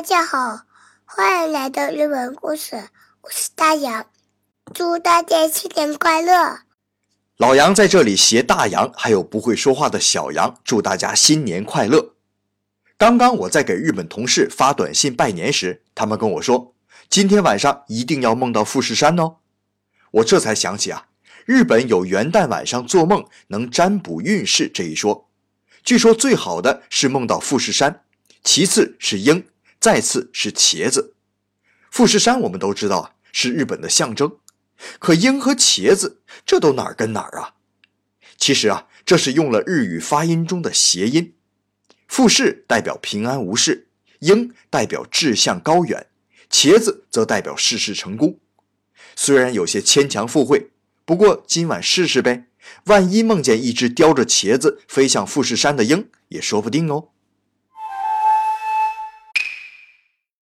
大家好，欢迎来到日本故事，我是大洋，祝大家新年快乐。老杨在这里携大洋还有不会说话的小杨，祝大家新年快乐。刚刚我在给日本同事发短信拜年时，他们跟我说，今天晚上一定要梦到富士山哦。我这才想起啊，日本有元旦晚上做梦能占卜运势这一说。据说最好的是梦到富士山，其次是鹰，再次是茄子。富士山我们都知道啊，是日本的象征。可鹰和茄子这都哪儿跟哪儿啊？其实啊，这是用了日语发音中的谐音。富士代表平安无事，鹰代表志向高远，茄子则代表事事成功。虽然有些牵强附会，不过今晚试试呗。万一梦见一只叼着茄子飞向富士山的鹰，也说不定哦。